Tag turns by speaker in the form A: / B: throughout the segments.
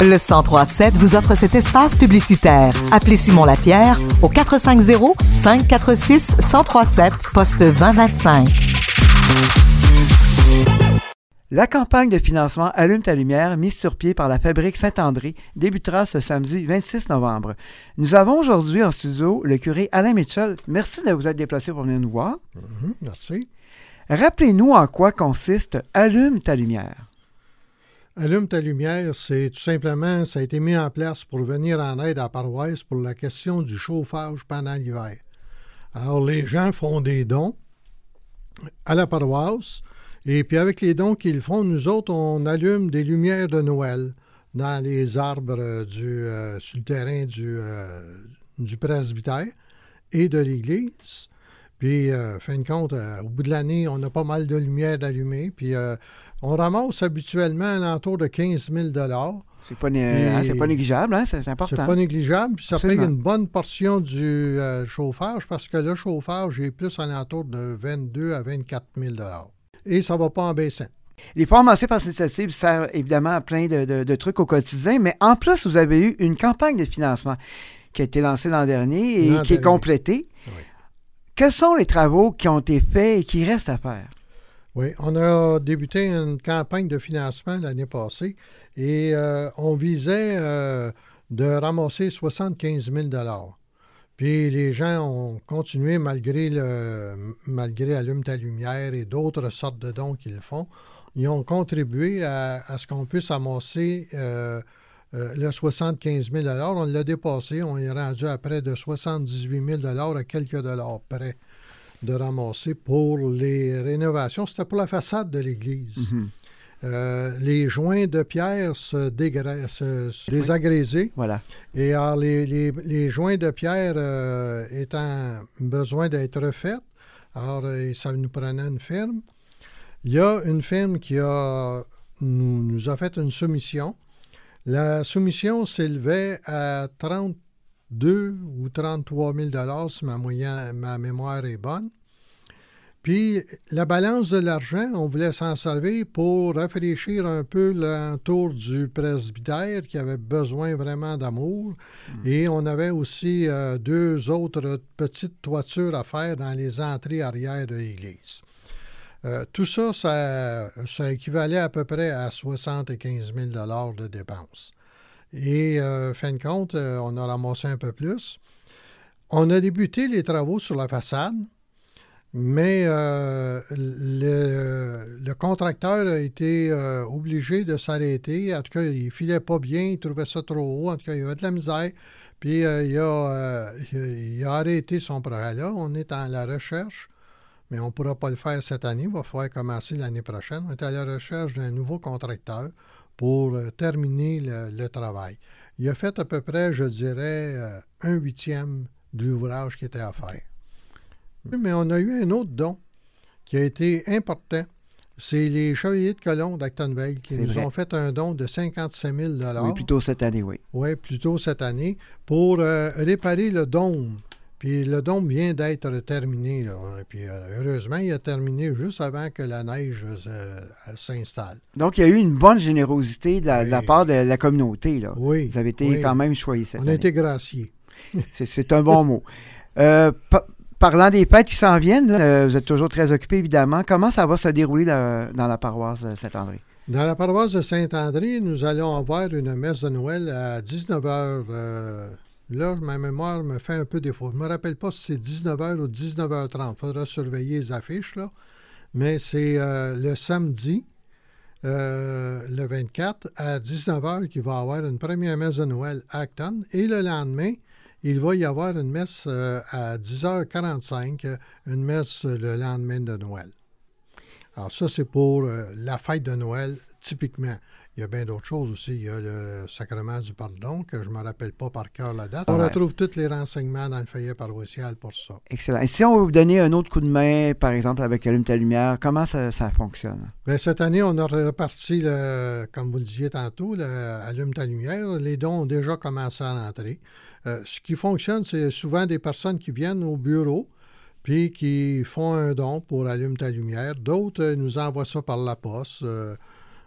A: Le 1037 vous offre cet espace publicitaire. Appelez Simon Lapierre au 450 546 1037 poste 2025.
B: La campagne de financement Allume ta lumière, mise sur pied par la Fabrique Saint-André, débutera ce samedi 26 novembre. Nous avons aujourd'hui en studio le curé Alain Mitchell. Merci de vous être déplacé pour venir nous voir.
C: Mhm, merci.
B: Rappelez-nous en quoi consiste Allume ta lumière.
C: Allume ta lumière, c'est tout simplement, ça a été mis en place pour venir en aide à la paroisse pour la question du chauffage pendant l'hiver. Alors, les gens font des dons à la paroisse et puis avec les dons qu'ils font, nous autres, on allume des lumières de Noël dans les arbres du, euh, sur le terrain euh, du presbytère et de l'église. Puis, euh, fin de compte, au bout de l'année, on a pas mal de lumières allumées. Puis, on ramasse habituellement un entour de 15 000
B: c'est pas, hein, pas négligeable, hein? c'est important.
C: C'est pas négligeable, puis ça paye une bonne portion du chauffage parce que le chauffage est plus à l'entour de 22 à 24 000 et ça ne va pas en baissant.
B: Les formations participative servent évidemment à plein de, trucs au quotidien, mais en plus, vous avez eu une campagne de financement qui a été lancée l'an dernier et qui est complétée. Quels sont les travaux qui ont été faits et qui restent à faire?
C: Oui, on a débuté une campagne de financement l'année passée et euh, on visait euh, de ramasser 75 000 puis les gens ont continué malgré le malgré Allume ta lumière et d'autres sortes de dons qu'ils font. Ils ont contribué à, ce qu'on puisse amasser euh, euh, le 75 000 On l'a dépassé. On est rendu à près de 78 000 à quelques dollars près de ramasser pour les rénovations. C'était pour la façade de l'église. Mm-hmm. Euh, les joints de pierre se, désagraisaient.
B: Voilà.
C: Et alors, les, joints de pierre euh, étant besoin d'être refaits, alors euh, ça nous prenait une firme. Il y a une firme qui a, nous, a fait une soumission. La soumission s'élevait à 32 ou 33 000 si ma, ma mémoire est bonne. Puis la balance de l'argent, on voulait s'en servir pour rafraîchir un peu l'entour du presbytère qui avait besoin vraiment d'amour. Hmm. Et on avait aussi euh, deux autres petites toitures à faire dans les entrées arrière de l'église. Euh, tout ça, ça, équivalait à peu près à 75 000 de dépenses. Et euh, fin de compte, on a ramassé un peu plus. On a débuté les travaux sur la façade. Mais euh, le, contracteur a été euh, obligé de s'arrêter. En tout cas, il ne filait pas bien, il trouvait ça trop haut. En tout cas, il avait de la misère. Puis euh, il, a, arrêté son projet-là. On est en la recherche, mais on ne pourra pas le faire cette année. Il va falloir commencer l'année prochaine. On est à la recherche d'un nouveau contracteur pour terminer le, travail. Il a fait à peu près, je dirais, un huitième de l'ouvrage qui était à faire. Mais on a eu un autre don qui a été important. C'est les Chevaliers de Colomb d'Actonville qui nous ont fait un don de 55 000
B: Oui, plutôt cette année, oui.
C: Oui, plutôt cette année, pour euh, réparer le dôme. Puis le dôme vient d'être terminé. Puis euh, heureusement, il a terminé juste avant que la neige euh, s'installe.
B: Donc, il y a eu une bonne générosité de la, part de la communauté. Là.
C: Oui.
B: Vous avez été quand même choisi cette
C: On
B: a
C: été graciés.
B: C'est un bon mot. Parlant des fêtes qui s'en viennent, euh, vous êtes toujours très occupé, évidemment. Comment ça va se dérouler dans, la paroisse de Saint-André?
C: Dans la paroisse de Saint-André, nous allons avoir une messe de Noël à 19h. Euh, là, ma mémoire me fait un peu défaut. Je ne me rappelle pas si c'est 19h ou 19h30. Il faudra surveiller les affiches, là. Mais c'est euh, le samedi, le 24, à 19h, qu'il va y avoir une première messe de Noël à Acton. Et le lendemain, il va y avoir une messe euh, à 10h45, une messe le lendemain de Noël. Alors ça, c'est pour euh, la fête de Noël, typiquement. Il y a bien d'autres choses aussi. Il y a le sacrement du pardon, que je ne me rappelle pas par cœur la date. On retrouve tous les renseignements dans le feuillet paroissial pour ça.
B: Excellent. Et si on veut vous donner un autre coup de main, par exemple, avec Allume ta lumière, comment ça, fonctionne?
C: Bien, cette année, on a reparti, comme vous le disiez tantôt, le Allume ta lumière. Les dons ont déjà commencé à rentrer. Euh, ce qui fonctionne, c'est souvent des personnes qui viennent au bureau puis qui font un don pour Allume ta lumière. D'autres euh, nous envoient ça par la poste. Euh,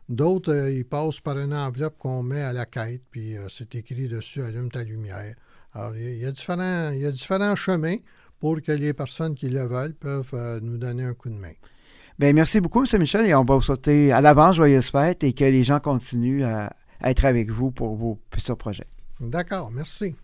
C: D'autres, euh, ils passent par une enveloppe qu'on met à la quête, puis c'est écrit dessus Allume ta lumière. Alors, il y, a différents, il y a différents chemins pour que les personnes qui le veulent peuvent nous donner un coup de main.
B: Bien, merci beaucoup, M. Michel, et on va vous souhaiter à l'avance joyeuses fêtes et que les gens continuent à être avec vous pour vos futurs projets.
C: D'accord, merci.